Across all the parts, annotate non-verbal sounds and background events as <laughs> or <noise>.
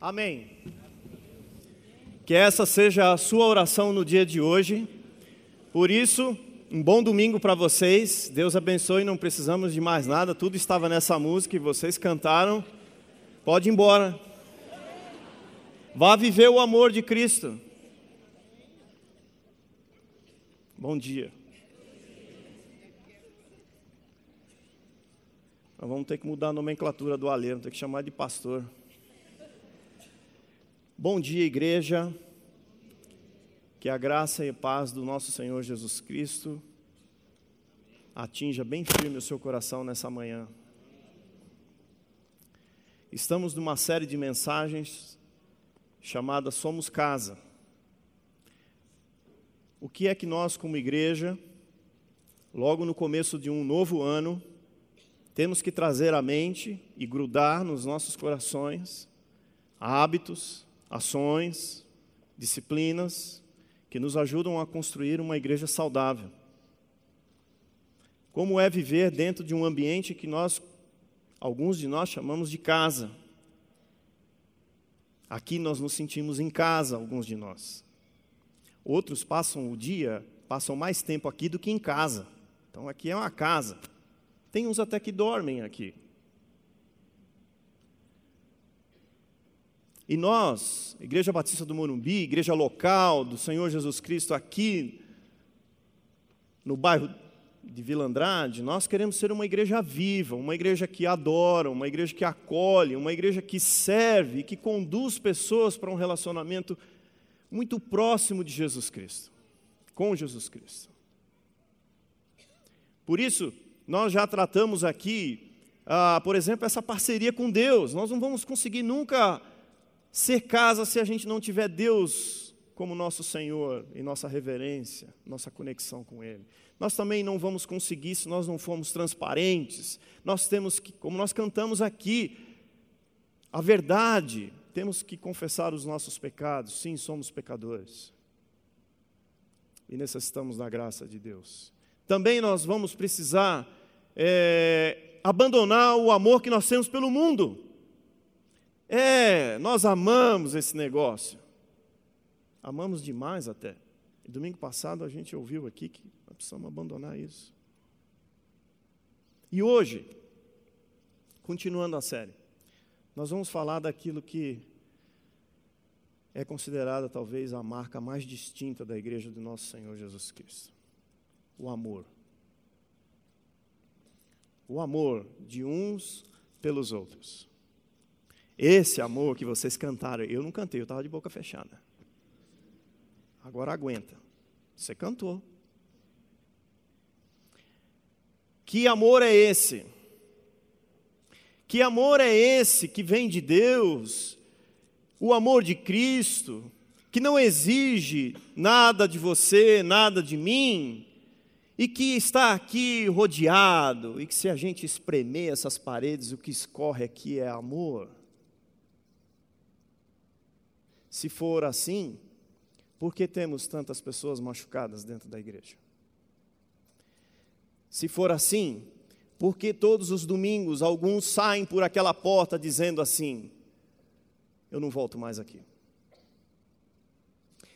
Amém. Que essa seja a sua oração no dia de hoje. Por isso, um bom domingo para vocês. Deus abençoe, não precisamos de mais nada. Tudo estava nessa música e vocês cantaram. Pode ir embora. Vá viver o amor de Cristo. Bom dia. Nós vamos ter que mudar a nomenclatura do alheiro, ter que chamar de pastor. Bom dia, igreja. Que a graça e a paz do nosso Senhor Jesus Cristo atinja bem firme o seu coração nessa manhã. Estamos numa série de mensagens chamada Somos Casa. O que é que nós, como igreja, logo no começo de um novo ano, temos que trazer à mente e grudar nos nossos corações hábitos, ações, disciplinas que nos ajudam a construir uma igreja saudável. Como é viver dentro de um ambiente que nós, alguns de nós, chamamos de casa. Aqui nós nos sentimos em casa, alguns de nós. Outros passam o dia, passam mais tempo aqui do que em casa. Então aqui é uma casa. Tem uns até que dormem aqui. E nós, Igreja Batista do Morumbi, igreja local do Senhor Jesus Cristo aqui no bairro de Vila Andrade, nós queremos ser uma igreja viva, uma igreja que adora, uma igreja que acolhe, uma igreja que serve, que conduz pessoas para um relacionamento muito próximo de Jesus Cristo, com Jesus Cristo. Por isso, nós já tratamos aqui, ah, por exemplo, essa parceria com Deus. Nós não vamos conseguir nunca ser casa se a gente não tiver Deus como nosso Senhor e nossa reverência, nossa conexão com Ele. Nós também não vamos conseguir se nós não formos transparentes. Nós temos que, como nós cantamos aqui, a verdade, temos que confessar os nossos pecados. Sim, somos pecadores. E necessitamos da graça de Deus. Também nós vamos precisar é, abandonar o amor que nós temos pelo mundo. É, nós amamos esse negócio. Amamos demais até. E domingo passado a gente ouviu aqui que nós precisamos abandonar isso. E hoje, continuando a série, nós vamos falar daquilo que é considerada talvez a marca mais distinta da igreja do nosso Senhor Jesus Cristo: o amor. O amor de uns pelos outros. Esse amor que vocês cantaram, eu não cantei, eu estava de boca fechada. Agora aguenta. Você cantou. Que amor é esse? Que amor é esse que vem de Deus? O amor de Cristo, que não exige nada de você, nada de mim, e que está aqui rodeado, e que se a gente espremer essas paredes, o que escorre aqui é amor. Se for assim, por que temos tantas pessoas machucadas dentro da igreja? Se for assim, por que todos os domingos alguns saem por aquela porta dizendo assim: Eu não volto mais aqui?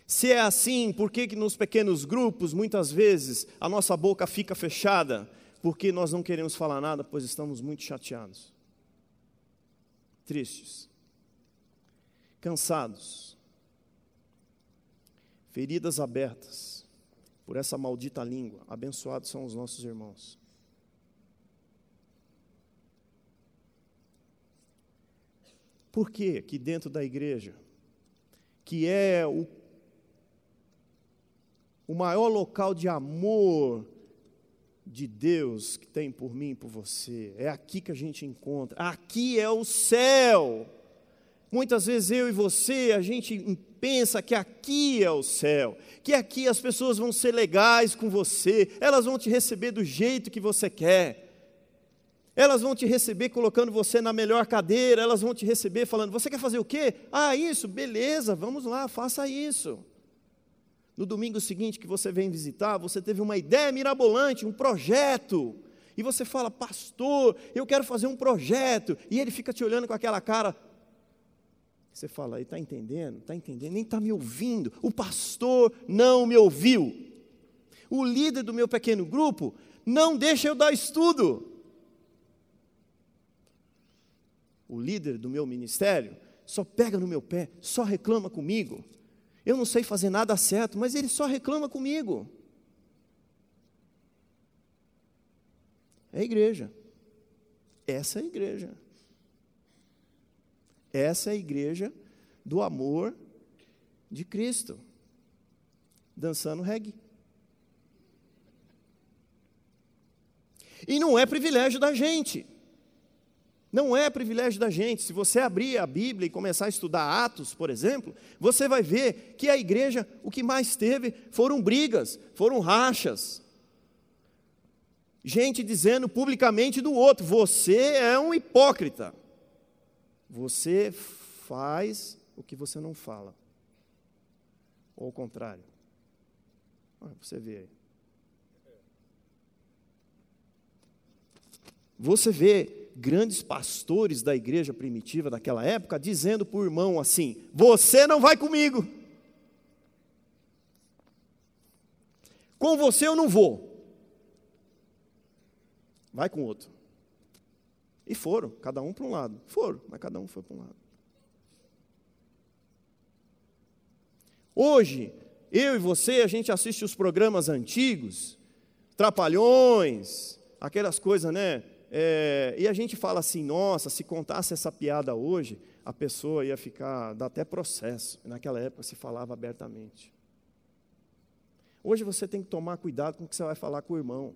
Se é assim, por que, que nos pequenos grupos, muitas vezes, a nossa boca fica fechada? Porque nós não queremos falar nada, pois estamos muito chateados, tristes cansados, feridas abertas por essa maldita língua. Abençoados são os nossos irmãos. Por que que dentro da igreja, que é o, o maior local de amor de Deus que tem por mim e por você, é aqui que a gente encontra, aqui é o céu. Muitas vezes eu e você, a gente pensa que aqui é o céu, que aqui as pessoas vão ser legais com você, elas vão te receber do jeito que você quer. Elas vão te receber colocando você na melhor cadeira, elas vão te receber falando: "Você quer fazer o quê? Ah, isso, beleza, vamos lá, faça isso". No domingo seguinte que você vem visitar, você teve uma ideia mirabolante, um projeto. E você fala: "Pastor, eu quero fazer um projeto". E ele fica te olhando com aquela cara: Você fala, está entendendo? Está entendendo? Nem está me ouvindo. O pastor não me ouviu. O líder do meu pequeno grupo não deixa eu dar estudo. O líder do meu ministério só pega no meu pé, só reclama comigo. Eu não sei fazer nada certo, mas ele só reclama comigo. É a igreja. Essa é a igreja. Essa é a igreja do amor de Cristo. Dançando reggae. E não é privilégio da gente. Não é privilégio da gente. Se você abrir a Bíblia e começar a estudar Atos, por exemplo, você vai ver que a igreja, o que mais teve foram brigas, foram rachas. Gente dizendo publicamente do outro: você é um hipócrita. Você faz o que você não fala. Ou ao contrário. Você vê. Você vê grandes pastores da igreja primitiva daquela época dizendo para o irmão assim: Você não vai comigo. Com você eu não vou. Vai com outro. E foram, cada um para um lado. Foram, mas cada um foi para um lado. Hoje, eu e você, a gente assiste os programas antigos, trapalhões, aquelas coisas, né? É, e a gente fala assim, nossa, se contasse essa piada hoje, a pessoa ia ficar, dá até processo. Naquela época se falava abertamente. Hoje você tem que tomar cuidado com o que você vai falar com o irmão.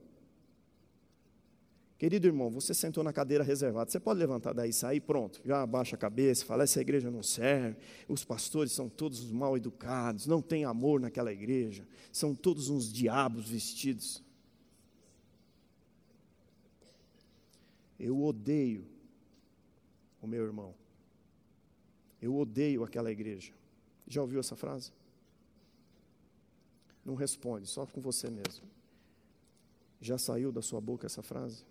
Querido irmão, você sentou na cadeira reservada, você pode levantar daí, sair, pronto, já abaixa a cabeça, fala, essa igreja não serve, os pastores são todos mal educados, não tem amor naquela igreja, são todos uns diabos vestidos. Eu odeio o meu irmão. Eu odeio aquela igreja. Já ouviu essa frase? Não responde, só com você mesmo. Já saiu da sua boca essa frase?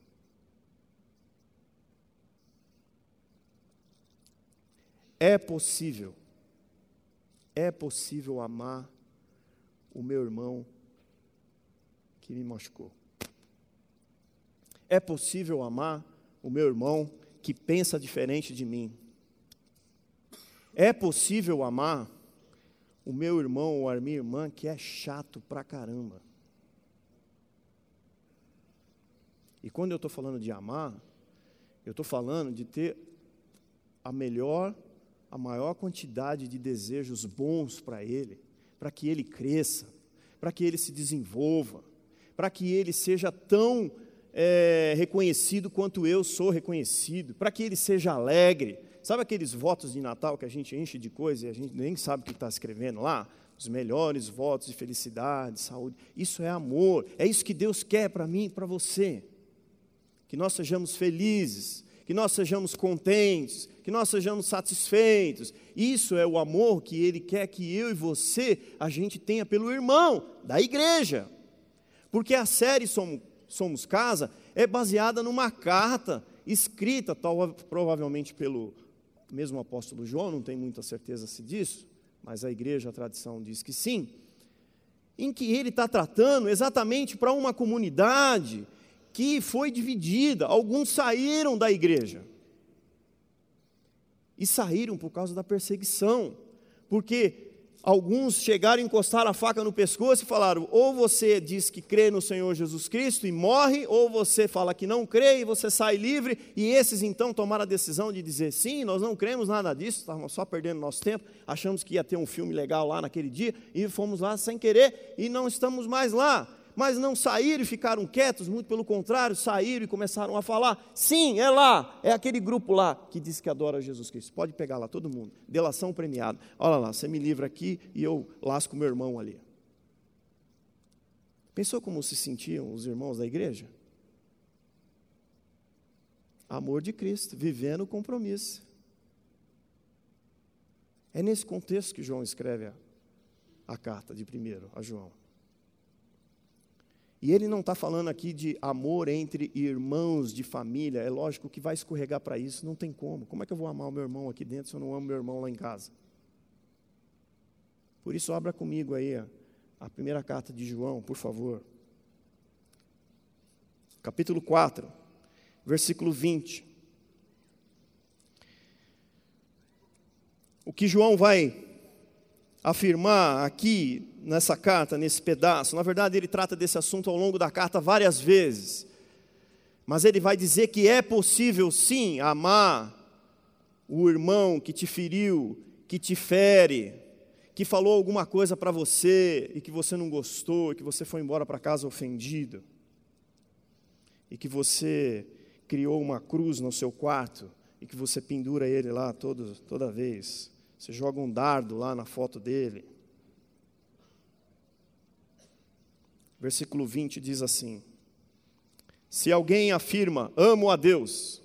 É possível, é possível amar o meu irmão que me machucou. É possível amar o meu irmão que pensa diferente de mim. É possível amar o meu irmão ou a minha irmã que é chato pra caramba. E quando eu estou falando de amar, eu estou falando de ter a melhor, a maior quantidade de desejos bons para ele, para que ele cresça, para que ele se desenvolva, para que ele seja tão é, reconhecido quanto eu sou reconhecido, para que ele seja alegre. Sabe aqueles votos de Natal que a gente enche de coisa e a gente nem sabe o que está escrevendo lá? Os melhores votos de felicidade, saúde. Isso é amor. É isso que Deus quer para mim e para você. Que nós sejamos felizes, que nós sejamos contentes, que nós sejamos satisfeitos. Isso é o amor que Ele quer que eu e você a gente tenha pelo irmão da igreja. Porque a série Somos somos casa, é baseada numa carta escrita, tal, provavelmente pelo mesmo apóstolo João, não tem muita certeza se disso, mas a igreja, a tradição diz que sim, em que ele está tratando exatamente para uma comunidade que foi dividida, alguns saíram da igreja. E saíram por causa da perseguição, porque alguns chegaram encostaram a faca no pescoço e falaram: ou você diz que crê no Senhor Jesus Cristo e morre, ou você fala que não crê e você sai livre. E esses então tomaram a decisão de dizer: sim, nós não cremos nada disso, estávamos só perdendo nosso tempo, achamos que ia ter um filme legal lá naquele dia e fomos lá sem querer e não estamos mais lá mas não saíram e ficaram quietos, muito pelo contrário, saíram e começaram a falar. Sim, é lá, é aquele grupo lá que diz que adora Jesus Cristo. Pode pegar lá, todo mundo. Delação premiada. Olha lá, você me livra aqui e eu lasco meu irmão ali. Pensou como se sentiam os irmãos da igreja? Amor de Cristo, vivendo o compromisso. É nesse contexto que João escreve a, a carta de primeiro a João. E ele não está falando aqui de amor entre irmãos de família. É lógico que vai escorregar para isso, não tem como. Como é que eu vou amar o meu irmão aqui dentro se eu não amo meu irmão lá em casa? Por isso, abra comigo aí a, primeira carta de João, por favor. Capítulo 4, versículo 20. O que João vai afirmar aqui nessa carta, nesse pedaço. Na verdade, ele trata desse assunto ao longo da carta várias vezes. Mas ele vai dizer que é possível sim amar o irmão que te feriu, que te fere, que falou alguma coisa para você e que você não gostou, e que você foi embora para casa ofendido. E que você criou uma cruz no seu quarto e que você pendura ele lá todo, toda vez. Você joga um dardo lá na foto dele. Versículo 20 diz assim: Se alguém afirma, amo a Deus,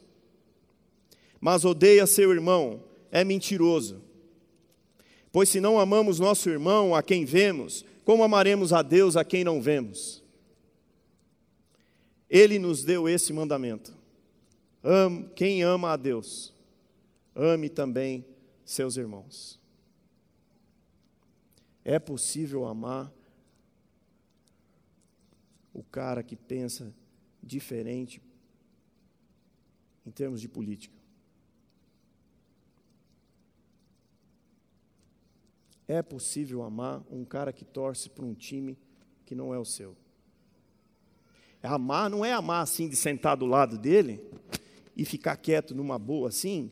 mas odeia seu irmão, é mentiroso. Pois se não amamos nosso irmão a quem vemos, como amaremos a Deus a quem não vemos? Ele nos deu esse mandamento: quem ama a Deus, ame também seus irmãos. É possível amar o cara que pensa diferente em termos de política. É possível amar um cara que torce para um time que não é o seu. Amar não é amar assim de sentar do lado dele e ficar quieto numa boa assim,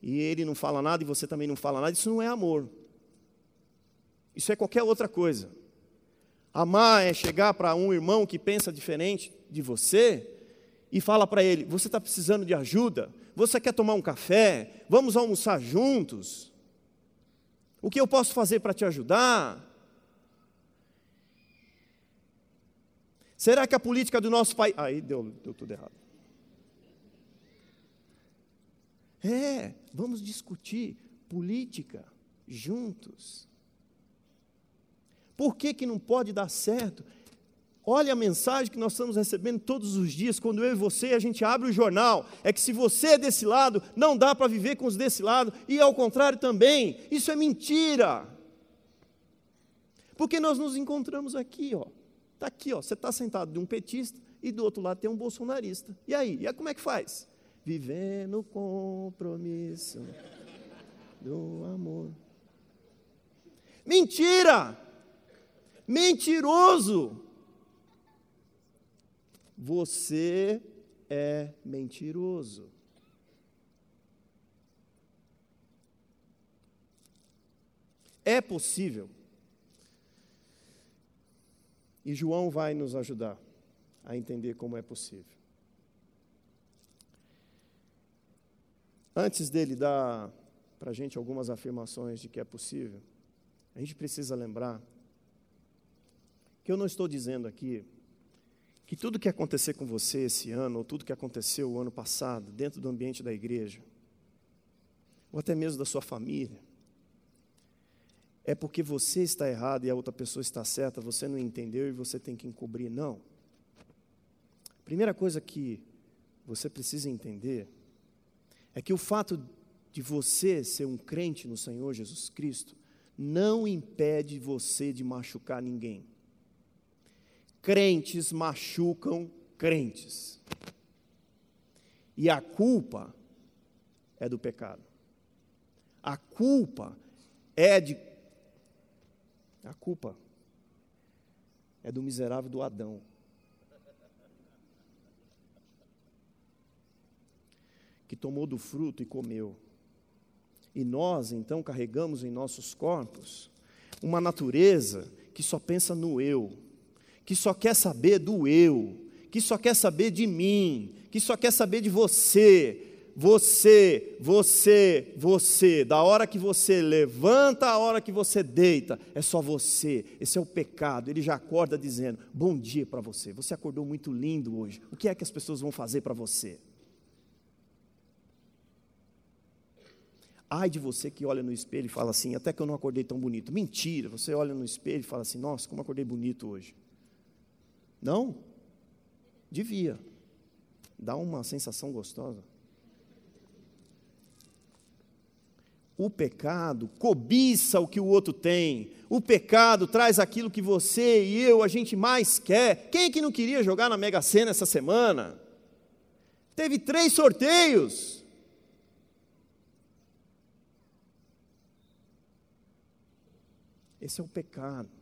e ele não fala nada e você também não fala nada, isso não é amor. Isso é qualquer outra coisa. Amar é chegar para um irmão que pensa diferente de você e fala para ele: Você está precisando de ajuda? Você quer tomar um café? Vamos almoçar juntos? O que eu posso fazer para te ajudar? Será que a política do nosso país. Aí deu, deu tudo errado. É, vamos discutir política juntos. Por que, que não pode dar certo? Olha a mensagem que nós estamos recebendo todos os dias, quando eu e você a gente abre o jornal. É que se você é desse lado, não dá para viver com os desse lado, e ao contrário também. Isso é mentira. Porque nós nos encontramos aqui, ó. Está aqui, ó. Você está sentado de um petista e do outro lado tem um bolsonarista. E aí? E aí como é que faz? vivendo compromisso do amor. Mentira! Mentiroso! Você é mentiroso. É possível. E João vai nos ajudar a entender como é possível. Antes dele dar para a gente algumas afirmações de que é possível, a gente precisa lembrar que eu não estou dizendo aqui que tudo que acontecer com você esse ano, ou tudo que aconteceu o ano passado, dentro do ambiente da igreja, ou até mesmo da sua família, é porque você está errado e a outra pessoa está certa, você não entendeu e você tem que encobrir. Não. Primeira coisa que você precisa entender é que o fato de você ser um crente no Senhor Jesus Cristo não impede você de machucar ninguém. Crentes machucam crentes. E a culpa é do pecado. A culpa é de. A culpa é do miserável do Adão. que tomou do fruto e comeu. E nós, então, carregamos em nossos corpos uma natureza que só pensa no eu, que só quer saber do eu, que só quer saber de mim, que só quer saber de você, você, você, você, da hora que você levanta à hora que você deita, é só você. Esse é o pecado. Ele já acorda dizendo: Bom dia para você. Você acordou muito lindo hoje. O que é que as pessoas vão fazer para você? Ai de você que olha no espelho e fala assim, até que eu não acordei tão bonito. Mentira, você olha no espelho e fala assim, nossa, como acordei bonito hoje. Não? Devia. Dá uma sensação gostosa. O pecado cobiça o que o outro tem. O pecado traz aquilo que você e eu, a gente mais quer. Quem é que não queria jogar na Mega Sena essa semana? Teve três sorteios. Esse é o pecado.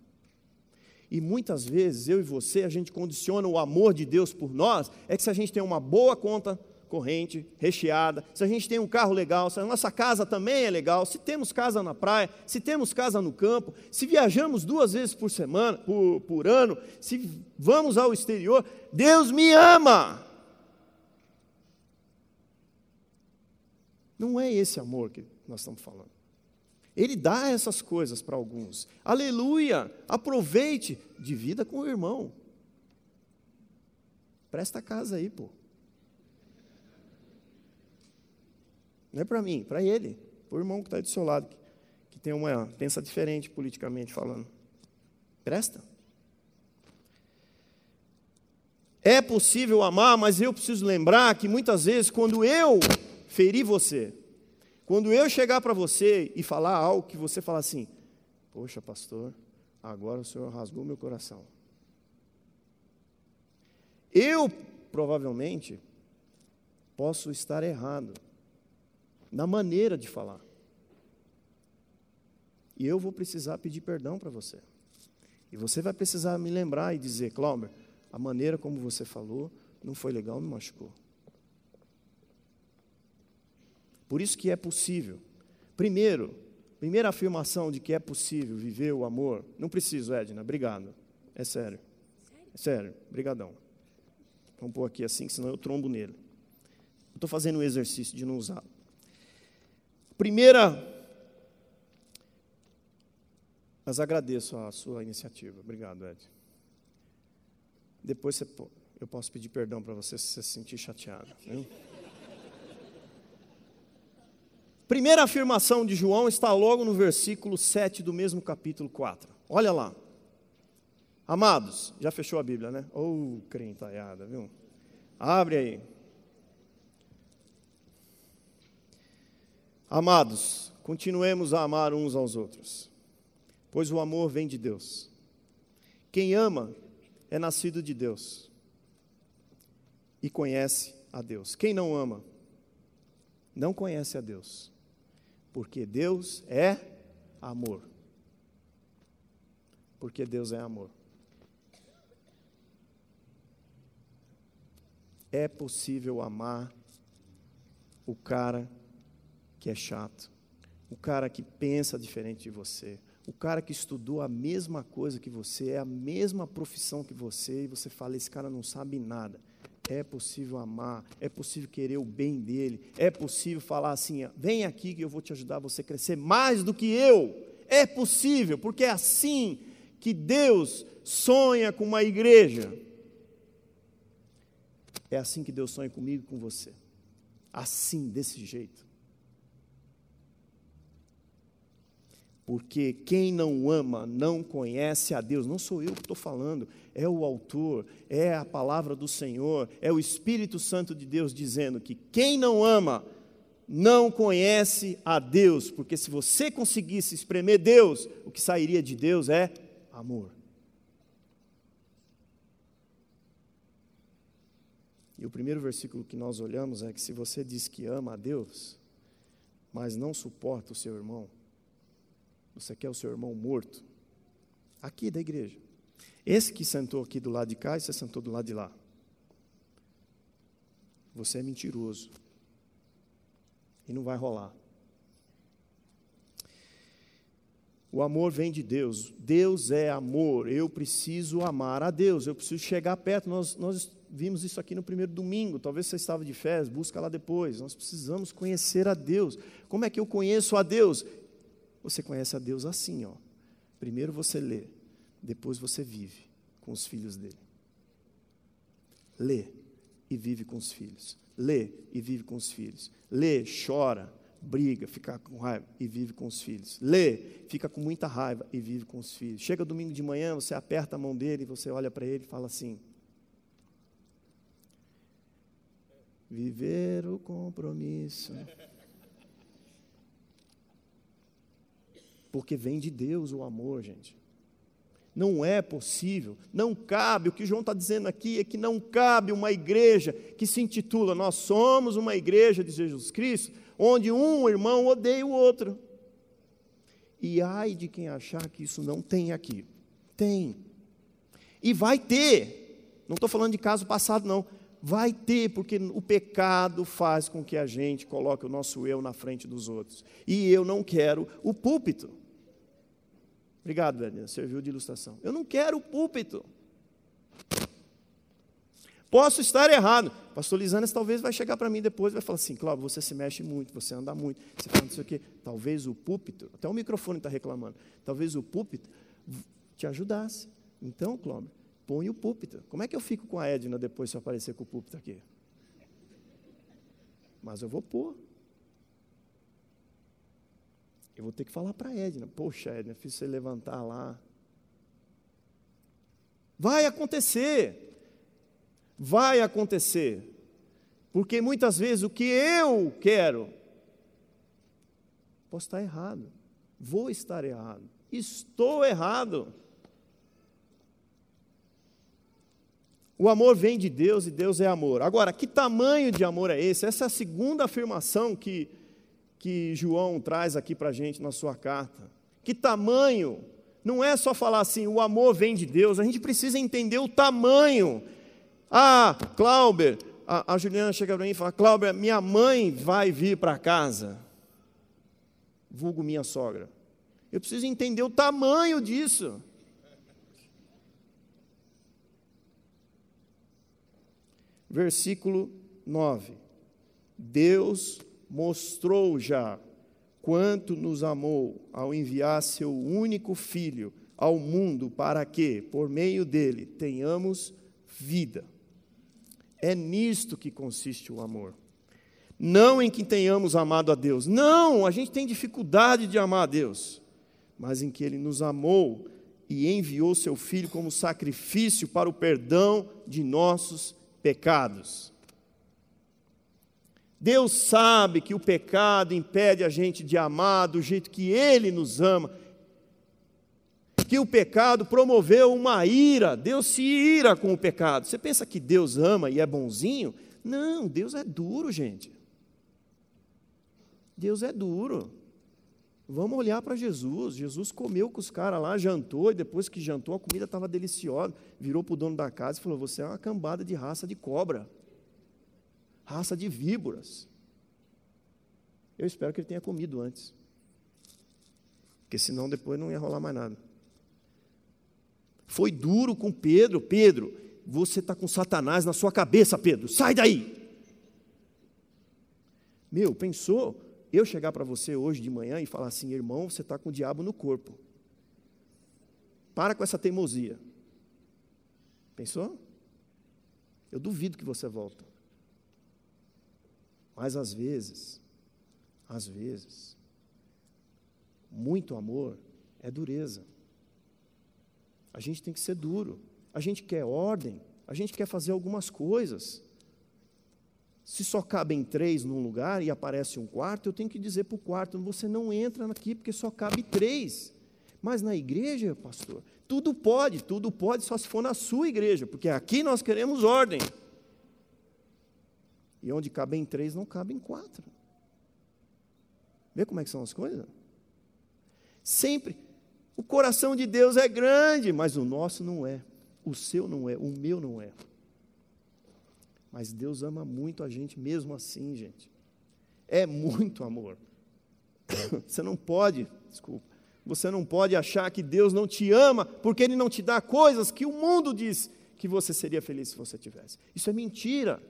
E muitas vezes eu e você, a gente condiciona o amor de Deus por nós, é que se a gente tem uma boa conta corrente, recheada, se a gente tem um carro legal, se a nossa casa também é legal, se temos casa na praia, se temos casa no campo, se viajamos duas vezes por semana, por, por ano, se vamos ao exterior, Deus me ama. Não é esse amor que nós estamos falando. Ele dá essas coisas para alguns. Aleluia! Aproveite, divida com o irmão. Presta casa aí, pô. Não é para mim, para ele, para o irmão que está do seu lado, que, que tem uma pensa diferente politicamente falando. Presta. É possível amar, mas eu preciso lembrar que muitas vezes, quando eu feri você, quando eu chegar para você e falar algo que você fala assim, poxa, pastor, agora o senhor rasgou meu coração. Eu, provavelmente, posso estar errado na maneira de falar. E eu vou precisar pedir perdão para você. E você vai precisar me lembrar e dizer, Cláudio, a maneira como você falou não foi legal, me machucou. Por isso que é possível. Primeiro, primeira afirmação de que é possível viver o amor. Não preciso, Edna, obrigado. É sério. É sério, brigadão. Vamos pôr aqui assim, senão eu trombo nele. Estou fazendo um exercício de não usar. Primeira, mas agradeço a sua iniciativa. Obrigado, Ed. Depois você, eu posso pedir perdão para você se você se sentir chateado. Viu? Primeira afirmação de João está logo no versículo 7 do mesmo capítulo 4. Olha lá. Amados, já fechou a Bíblia, né? Ô, oh, crentaiada, viu? Abre aí. Amados, continuemos a amar uns aos outros, pois o amor vem de Deus. Quem ama é nascido de Deus e conhece a Deus. Quem não ama, não conhece a Deus, porque Deus é amor. Porque Deus é amor. É possível amar o cara que é chato, o cara que pensa diferente de você, o cara que estudou a mesma coisa que você, é a mesma profissão que você, e você fala: esse cara não sabe nada. É possível amar, é possível querer o bem dele, é possível falar assim: vem aqui que eu vou te ajudar a você crescer mais do que eu. É possível, porque é assim que Deus sonha com uma igreja. É assim que Deus sonha comigo e com você. Assim, desse jeito. porque quem não ama não conhece a Deus. Não sou eu que estou falando, é o autor, é a palavra do Senhor, é o Espírito Santo de Deus dizendo que quem não ama não conhece a Deus, porque se você conseguisse espremer Deus, o que sairia de Deus é amor. E o primeiro versículo que nós olhamos é que se você diz que ama a Deus, mas não suporta o seu irmão, você quer o seu irmão morto? Aqui da igreja. Esse que sentou aqui do lado de cá e você sentou do lado de lá. Você é mentiroso. E não vai rolar. O amor vem de Deus. Deus é amor. Eu preciso amar a Deus. Eu preciso chegar perto. Nós, nós vimos isso aqui no primeiro domingo. Talvez você estava de férias, busca lá depois. Nós precisamos conhecer a Deus. Como é que eu conheço a Deus? Você conhece a Deus assim, ó. Primeiro você lê, depois você vive com os filhos dele. Lê e vive com os filhos. Lê e vive com os filhos. Lê, chora, briga, fica com raiva e vive com os filhos. Lê, fica com muita raiva e vive com os filhos. Chega domingo de manhã, você aperta a mão dele, você olha para ele e fala assim: Viver o compromisso. Porque vem de Deus o amor, gente. Não é possível, não cabe, o que João está dizendo aqui é que não cabe uma igreja que se intitula Nós somos uma igreja de Jesus Cristo, onde um irmão odeia o outro. E ai de quem achar que isso não tem aqui. Tem. E vai ter. Não estou falando de caso passado, não. Vai ter, porque o pecado faz com que a gente coloque o nosso eu na frente dos outros. E eu não quero o púlpito. Obrigado, Daniel, serviu de ilustração. Eu não quero o púlpito. Posso estar errado. Pastor Lisanes talvez vai chegar para mim depois e vai falar assim, Cláudio, você se mexe muito, você anda muito, você fala isso aqui. Talvez o púlpito, até o microfone está reclamando, talvez o púlpito te ajudasse. Então, Cláudio, põe o púlpito. Como é que eu fico com a Edna depois se eu aparecer com o púlpito aqui? Mas eu vou pôr. Eu vou ter que falar para Edna. Poxa, Edna, fiz você levantar lá. Vai acontecer. Vai acontecer. Porque muitas vezes o que eu quero, posso estar errado. Vou estar errado. Estou errado. O amor vem de Deus e Deus é amor. Agora, que tamanho de amor é esse? Essa é a segunda afirmação que, que João traz aqui para a gente na sua carta. Que tamanho? Não é só falar assim, o amor vem de Deus, a gente precisa entender o tamanho. Ah, Clauber, a, a Juliana chega para mim e fala: Clauber, minha mãe vai vir para casa, vulgo minha sogra. Eu preciso entender o tamanho disso. versículo 9. Deus mostrou já quanto nos amou ao enviar seu único filho ao mundo para que, por meio dele, tenhamos vida. É nisto que consiste o amor. Não em que tenhamos amado a Deus. Não, a gente tem dificuldade de amar a Deus. Mas em que ele nos amou e enviou seu filho como sacrifício para o perdão de nossos pecados. Deus sabe que o pecado impede a gente de amar do jeito que Ele nos ama. Que o pecado promoveu uma ira, Deus se ira com o pecado. Você pensa que Deus ama e é bonzinho? Não, Deus é duro, gente. Deus é duro. Vamos olhar para Jesus. Jesus comeu com os caras lá, jantou, e depois que jantou, a comida estava deliciosa. Virou para o dono da casa e falou: Você é uma cambada de raça de cobra, raça de víboras. Eu espero que ele tenha comido antes, porque senão depois não ia rolar mais nada. Foi duro com Pedro: Pedro, você está com Satanás na sua cabeça, Pedro, sai daí. Meu, pensou? eu chegar para você hoje de manhã e falar assim, irmão, você está com o diabo no corpo. Para com essa teimosia. Pensou? Eu duvido que você volta. Mas às vezes, às vezes, muito amor é dureza. A gente tem que ser duro. A gente quer ordem, a gente quer fazer algumas coisas. Se só cabem três num lugar e aparece um quarto, eu tenho que dizer para o quarto: você não entra aqui porque só cabe três. Mas na igreja, pastor, tudo pode, tudo pode, só se for na sua igreja, porque aqui nós queremos ordem. E onde cabem três, não cabem quatro. Vê como é que são as coisas? Sempre. O coração de Deus é grande, mas o nosso não é. O seu não é, o meu não é. Mas Deus ama muito a gente mesmo assim, gente. É muito amor. <coughs> Você não pode, desculpa, você não pode achar que Deus não te ama porque Ele não te dá coisas que o mundo diz que você seria feliz se você tivesse. Isso é mentira.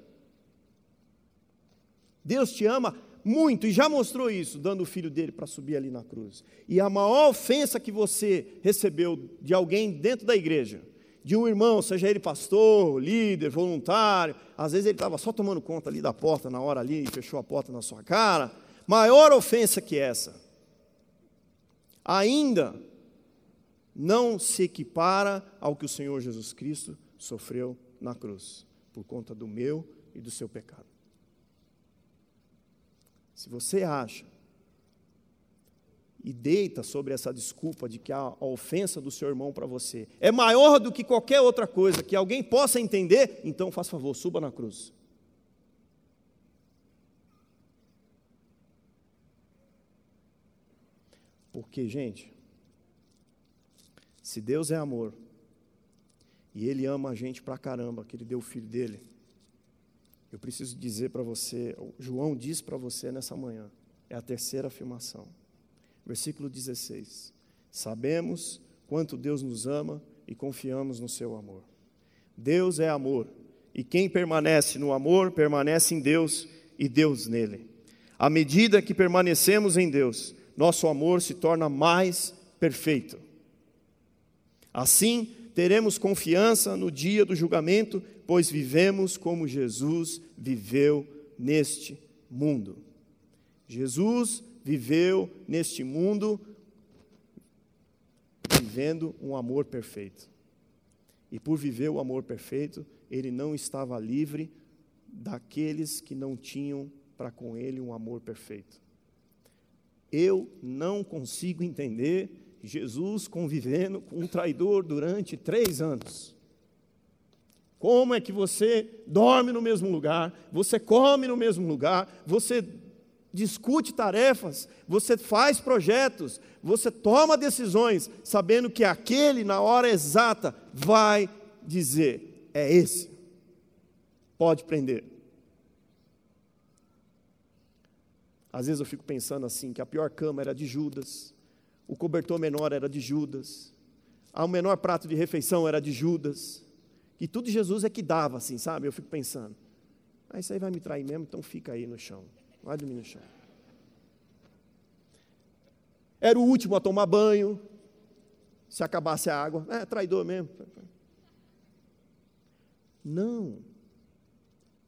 Deus te ama muito e já mostrou isso, dando o filho dele para subir ali na cruz. E a maior ofensa que você recebeu de alguém dentro da igreja de um irmão, seja ele pastor, líder, voluntário, às vezes ele estava só tomando conta ali da porta na hora ali e fechou a porta na sua cara. Maior ofensa que essa. Ainda não se equipara ao que o Senhor Jesus Cristo sofreu na cruz, por conta do meu e do seu pecado. Se você acha e deita sobre essa desculpa de que a, ofensa do seu irmão para você é maior do que qualquer outra coisa que alguém possa entender, então faz favor, suba na cruz. Porque, gente, se Deus é amor, e Ele ama a gente pra caramba, que Ele deu o filho dele, eu preciso dizer para você, João diz para você nessa manhã, é a terceira afirmação. Versículo 16: Sabemos quanto Deus nos ama e confiamos no seu amor. Deus é amor, e quem permanece no amor permanece em Deus e Deus nele. À medida que permanecemos em Deus, nosso amor se torna mais perfeito. Assim, teremos confiança no dia do julgamento, pois vivemos como Jesus viveu neste mundo. Jesus viveu neste mundo vivendo um amor perfeito. E por viver o amor perfeito, ele não estava livre daqueles que não tinham para com ele um amor perfeito. Eu não consigo entender Jesus convivendo com um traidor durante três anos. Como é que você dorme no mesmo lugar, você come no mesmo lugar, você discute tarefas, você faz projetos, você toma decisões, sabendo que aquele, na hora exata, vai dizer: é esse. Pode prender. Às vezes eu fico pensando assim: que a pior cama era de Judas, o cobertor menor era de Judas, o menor prato de refeição era de Judas, e tudo Jesus é que dava, assim, sabe? Eu fico pensando: ah, isso aí vai me trair mesmo, então fica aí no chão, vai dormir no chão. Era o último a tomar banho, se acabasse a água, é traidor mesmo. Não,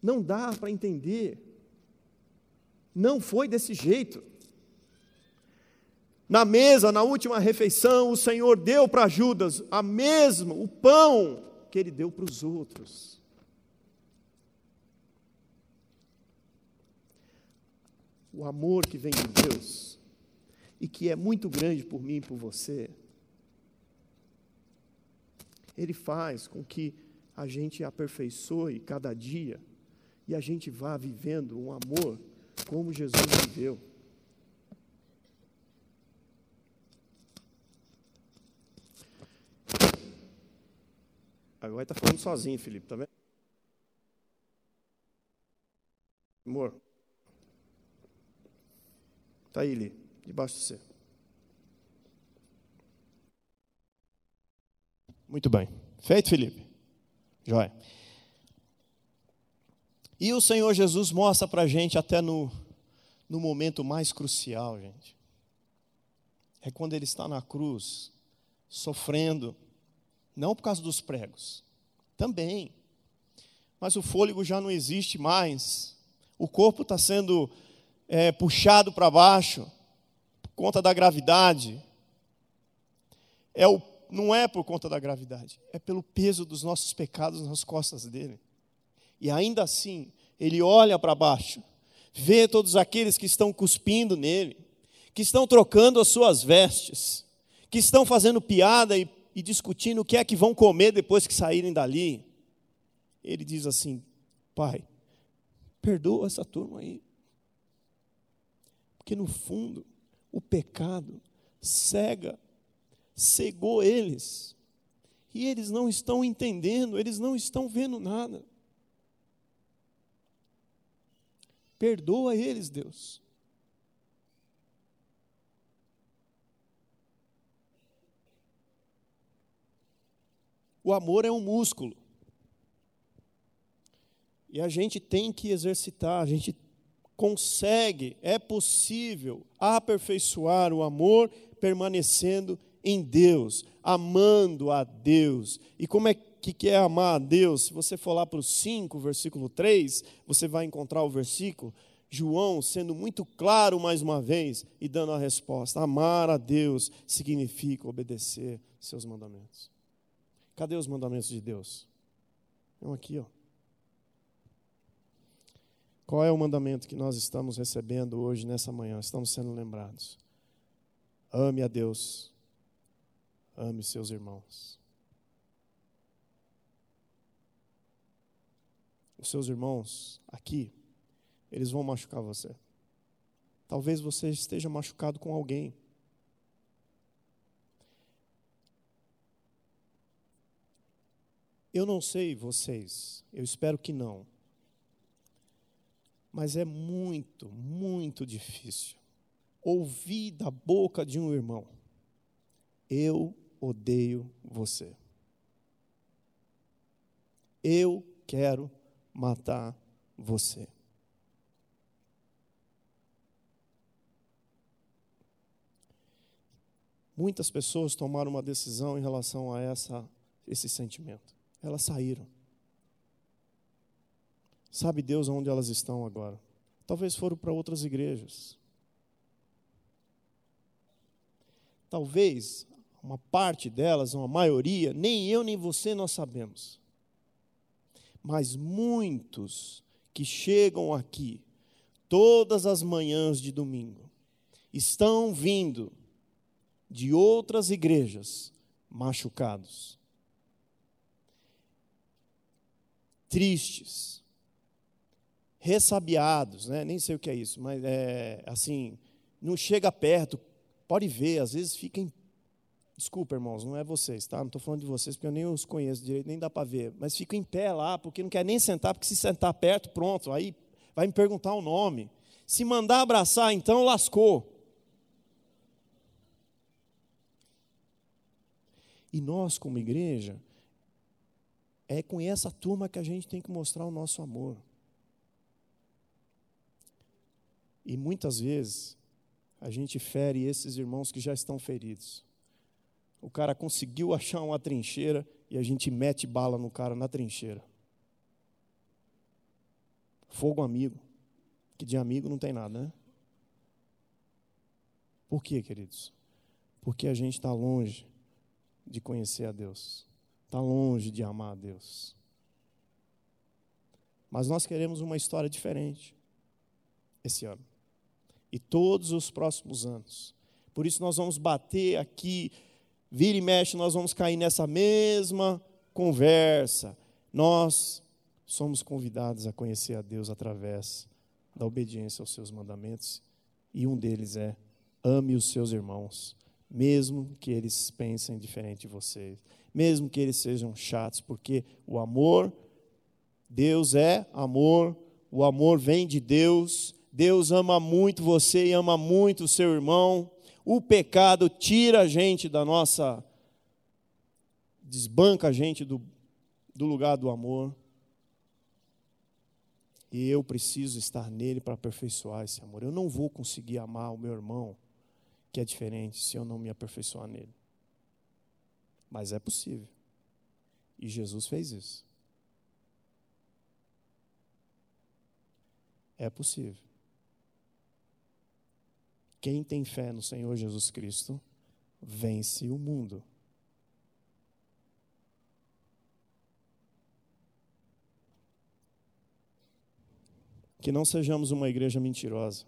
não dá para entender não foi desse jeito. Na mesa, na última refeição, o Senhor deu para Judas a mesma, o pão que ele deu para os outros. O amor que vem de Deus e que é muito grande por mim e por você, ele faz com que a gente aperfeiçoe cada dia e a gente vá vivendo um amor como Jesus viveu. Agora está falando sozinho, Felipe, tá vendo? Amor. Está aí, Li, debaixo de você. Muito bem. Feito, Felipe? Joia. E o Senhor Jesus mostra para a gente até no, no momento mais crucial, gente. É quando ele está na cruz, sofrendo, não por causa dos pregos, também, mas o fôlego já não existe mais, o corpo está sendo é, puxado para baixo, por conta da gravidade. É o, não é por conta da gravidade, é pelo peso dos nossos pecados nas costas dele. E ainda assim, ele olha para baixo, vê todos aqueles que estão cuspindo nele, que estão trocando as suas vestes, que estão fazendo piada e, e discutindo o que é que vão comer depois que saírem dali. Ele diz assim: Pai, perdoa essa turma aí. Porque no fundo, o pecado cega, cegou eles. E eles não estão entendendo, eles não estão vendo nada. Perdoa eles, Deus. O amor é um músculo. E a gente tem que exercitar, a gente consegue, é possível aperfeiçoar o amor permanecendo em Deus, amando a Deus. E como é que, é amar a Deus, se você for lá para o 5, versículo 3, você vai encontrar o versículo, João sendo muito claro mais uma vez e dando a resposta: amar a Deus significa obedecer seus mandamentos. Cadê os mandamentos de Deus? Estão aqui, ó. Qual é o mandamento que nós estamos recebendo hoje, nessa manhã? Estamos sendo lembrados. Ame a Deus, ame seus irmãos. Os seus irmãos aqui, eles vão machucar você. Talvez você esteja machucado com alguém. Eu não sei vocês, eu espero que não. Mas é muito, muito difícil ouvir da boca de um irmão: Eu odeio você. Eu quero matar você. Muitas pessoas tomaram uma decisão em relação a essa, esse sentimento. Elas saíram. Sabe Deus onde elas estão agora? Talvez foram para outras igrejas. Talvez uma parte delas, uma maioria, nem eu nem você nós sabemos. Mas muitos que chegam aqui todas as manhãs de domingo estão vindo de outras igrejas machucados, tristes, ressabiados, né? nem sei o que é isso, mas é assim, não chega perto, pode ver, às vezes fica em Desculpa, irmãos, não é vocês, tá? Não estou falando de vocês, porque eu nem os conheço direito, nem dá para ver. Mas fica em pé lá, porque não quer nem sentar, porque se sentar perto, pronto, aí vai me perguntar o nome. Se mandar abraçar, então lascou. E nós, como igreja, é com essa turma que a gente tem que mostrar o nosso amor. E muitas vezes a gente fere esses irmãos que já estão feridos. O cara conseguiu <laughs> achar uma trincheira e a gente mete bala no cara na trincheira. Fogo amigo. Que de amigo não tem nada, né? Por quê, queridos? Porque a gente está longe de conhecer a Deus, está longe de amar a Deus. Mas nós queremos uma história diferente esse ano e todos os próximos anos. Por isso nós vamos bater aqui vira e mexe, nós vamos cair nessa mesma conversa. Nós somos convidados a conhecer a Deus através da obediência aos seus mandamentos, e um deles é: ame os seus irmãos, mesmo que eles pensem diferente de vocês, mesmo que eles sejam chatos, porque o amor, Deus é amor, o amor vem de Deus, Deus ama muito você e ama muito o seu irmão. O pecado tira a gente da nossa. desbanca a gente do, do lugar do amor. E eu preciso estar nele para aperfeiçoar esse amor. Eu não vou conseguir amar o meu irmão, que é diferente, se eu não me aperfeiçoar nele. Mas é possível. E Jesus fez isso. É possível. Quem tem fé no Senhor Jesus Cristo vence o mundo. Que não sejamos uma igreja mentirosa.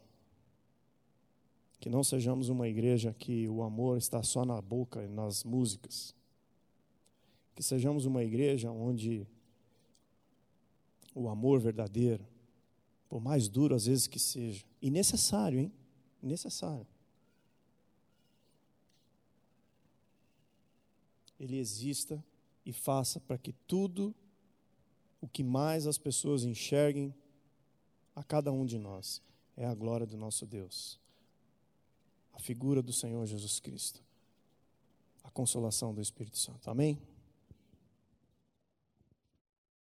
Que não sejamos uma igreja que o amor está só na boca e nas músicas. Que sejamos uma igreja onde o amor verdadeiro, por mais duro às vezes que seja, e necessário, hein? necessário. Ele exista e faça para que tudo o que mais as pessoas enxerguem a cada um de nós é a glória do nosso Deus, a figura do Senhor Jesus Cristo, a consolação do Espírito Santo. Amém?